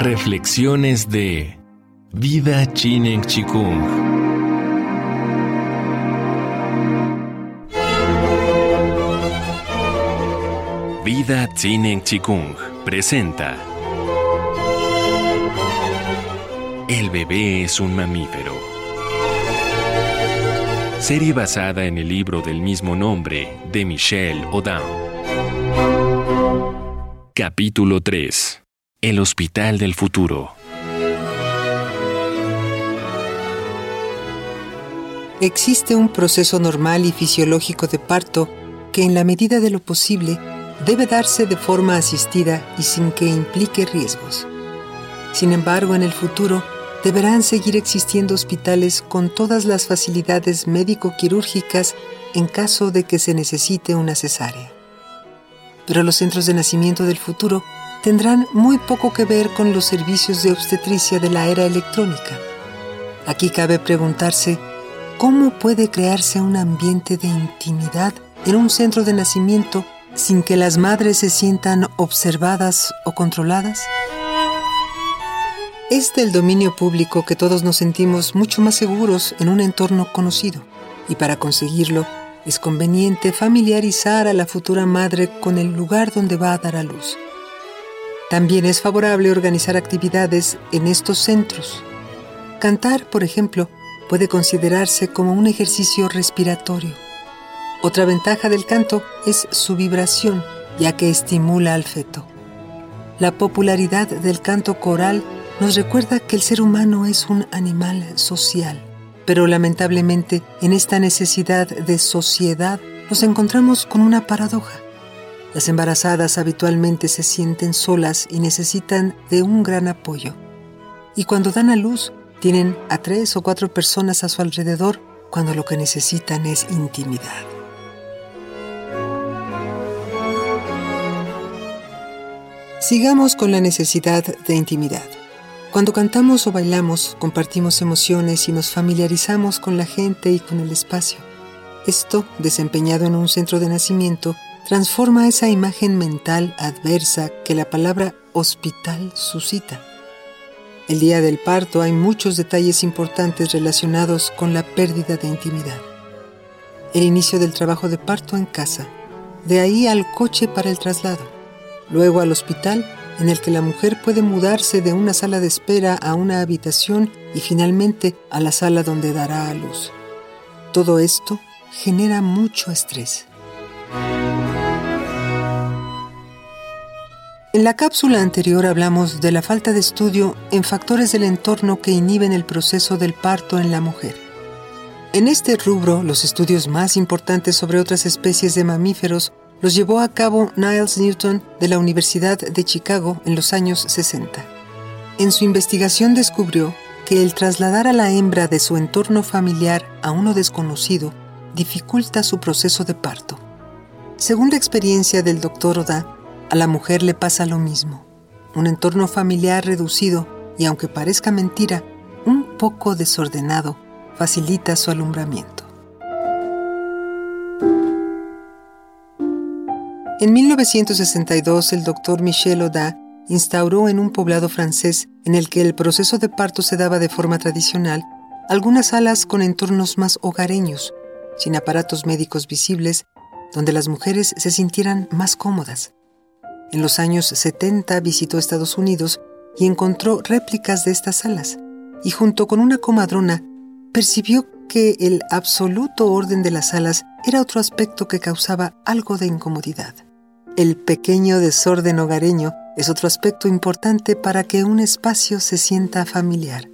Reflexiones de Vida Chinen Chikung. Vida Chinen Chikung presenta El bebé es un mamífero. Serie basada en el libro del mismo nombre de Michelle Audin. Capítulo 3 el Hospital del Futuro. Existe un proceso normal y fisiológico de parto que en la medida de lo posible debe darse de forma asistida y sin que implique riesgos. Sin embargo, en el futuro deberán seguir existiendo hospitales con todas las facilidades médico-quirúrgicas en caso de que se necesite una cesárea. Pero los centros de nacimiento del futuro tendrán muy poco que ver con los servicios de obstetricia de la era electrónica. Aquí cabe preguntarse, ¿cómo puede crearse un ambiente de intimidad en un centro de nacimiento sin que las madres se sientan observadas o controladas? Es del dominio público que todos nos sentimos mucho más seguros en un entorno conocido, y para conseguirlo es conveniente familiarizar a la futura madre con el lugar donde va a dar a luz. También es favorable organizar actividades en estos centros. Cantar, por ejemplo, puede considerarse como un ejercicio respiratorio. Otra ventaja del canto es su vibración, ya que estimula al feto. La popularidad del canto coral nos recuerda que el ser humano es un animal social, pero lamentablemente en esta necesidad de sociedad nos encontramos con una paradoja. Las embarazadas habitualmente se sienten solas y necesitan de un gran apoyo. Y cuando dan a luz, tienen a tres o cuatro personas a su alrededor cuando lo que necesitan es intimidad. Sigamos con la necesidad de intimidad. Cuando cantamos o bailamos, compartimos emociones y nos familiarizamos con la gente y con el espacio. Esto, desempeñado en un centro de nacimiento, transforma esa imagen mental adversa que la palabra hospital suscita. El día del parto hay muchos detalles importantes relacionados con la pérdida de intimidad. El inicio del trabajo de parto en casa, de ahí al coche para el traslado, luego al hospital en el que la mujer puede mudarse de una sala de espera a una habitación y finalmente a la sala donde dará a luz. Todo esto genera mucho estrés. En la cápsula anterior hablamos de la falta de estudio en factores del entorno que inhiben el proceso del parto en la mujer. En este rubro, los estudios más importantes sobre otras especies de mamíferos los llevó a cabo Niles Newton de la Universidad de Chicago en los años 60. En su investigación descubrió que el trasladar a la hembra de su entorno familiar a uno desconocido dificulta su proceso de parto. Según la experiencia del doctor Oda, a la mujer le pasa lo mismo. Un entorno familiar reducido y aunque parezca mentira, un poco desordenado, facilita su alumbramiento. En 1962, el doctor Michel Oda instauró en un poblado francés en el que el proceso de parto se daba de forma tradicional algunas salas con entornos más hogareños, sin aparatos médicos visibles, donde las mujeres se sintieran más cómodas. En los años 70 visitó Estados Unidos y encontró réplicas de estas salas, y junto con una comadrona percibió que el absoluto orden de las salas era otro aspecto que causaba algo de incomodidad. El pequeño desorden hogareño es otro aspecto importante para que un espacio se sienta familiar.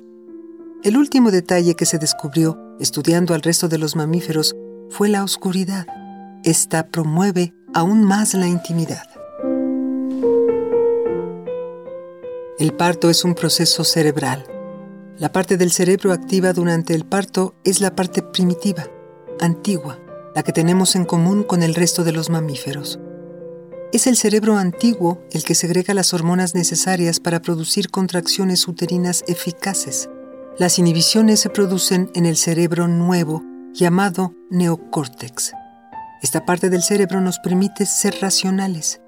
El último detalle que se descubrió estudiando al resto de los mamíferos fue la oscuridad. Esta promueve aún más la intimidad. El parto es un proceso cerebral. La parte del cerebro activa durante el parto es la parte primitiva, antigua, la que tenemos en común con el resto de los mamíferos. Es el cerebro antiguo el que segrega las hormonas necesarias para producir contracciones uterinas eficaces. Las inhibiciones se producen en el cerebro nuevo, llamado neocórtex. Esta parte del cerebro nos permite ser racionales,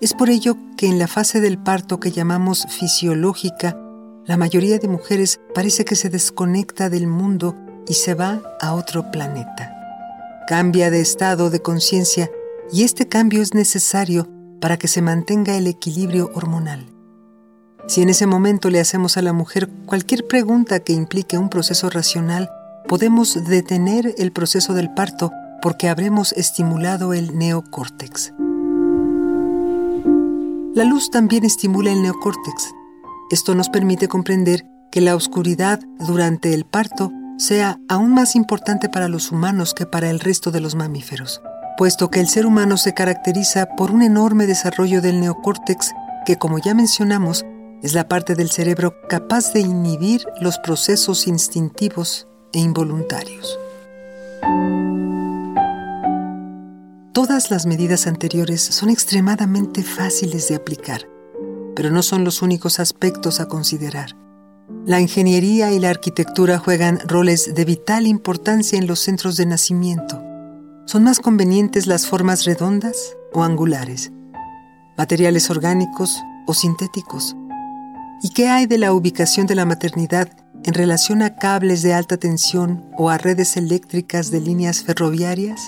Es por ello que en la fase del parto que llamamos fisiológica, la mayoría de mujeres parece que se desconecta del mundo y se va a otro planeta. Cambia de estado de conciencia y este cambio es necesario para que se mantenga el equilibrio hormonal. Si en ese momento le hacemos a la mujer cualquier pregunta que implique un proceso racional, podemos detener el proceso del parto porque habremos estimulado el neocórtex. La luz también estimula el neocórtex. Esto nos permite comprender que la oscuridad durante el parto sea aún más importante para los humanos que para el resto de los mamíferos, puesto que el ser humano se caracteriza por un enorme desarrollo del neocórtex que, como ya mencionamos, es la parte del cerebro capaz de inhibir los procesos instintivos e involuntarios. Todas las medidas anteriores son extremadamente fáciles de aplicar, pero no son los únicos aspectos a considerar. La ingeniería y la arquitectura juegan roles de vital importancia en los centros de nacimiento. Son más convenientes las formas redondas o angulares, materiales orgánicos o sintéticos. ¿Y qué hay de la ubicación de la maternidad en relación a cables de alta tensión o a redes eléctricas de líneas ferroviarias?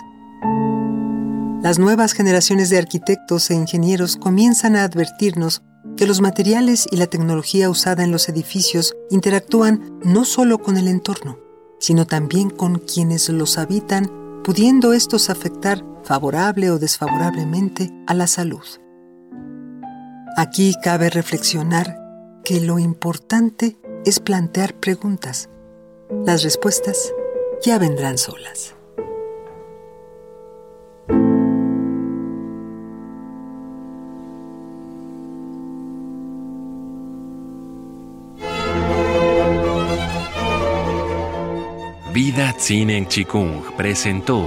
Las nuevas generaciones de arquitectos e ingenieros comienzan a advertirnos que los materiales y la tecnología usada en los edificios interactúan no solo con el entorno, sino también con quienes los habitan, pudiendo estos afectar favorable o desfavorablemente a la salud. Aquí cabe reflexionar que lo importante es plantear preguntas. Las respuestas ya vendrán solas. Vida en Chikung presentó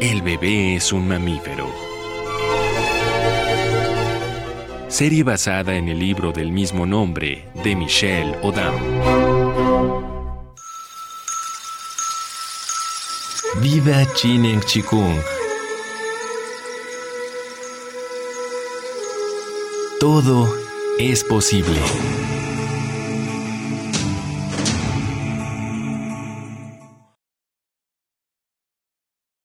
El bebé es un mamífero. Serie basada en el libro del mismo nombre de Michelle Odam. Vida en Chikung. Todo es posible.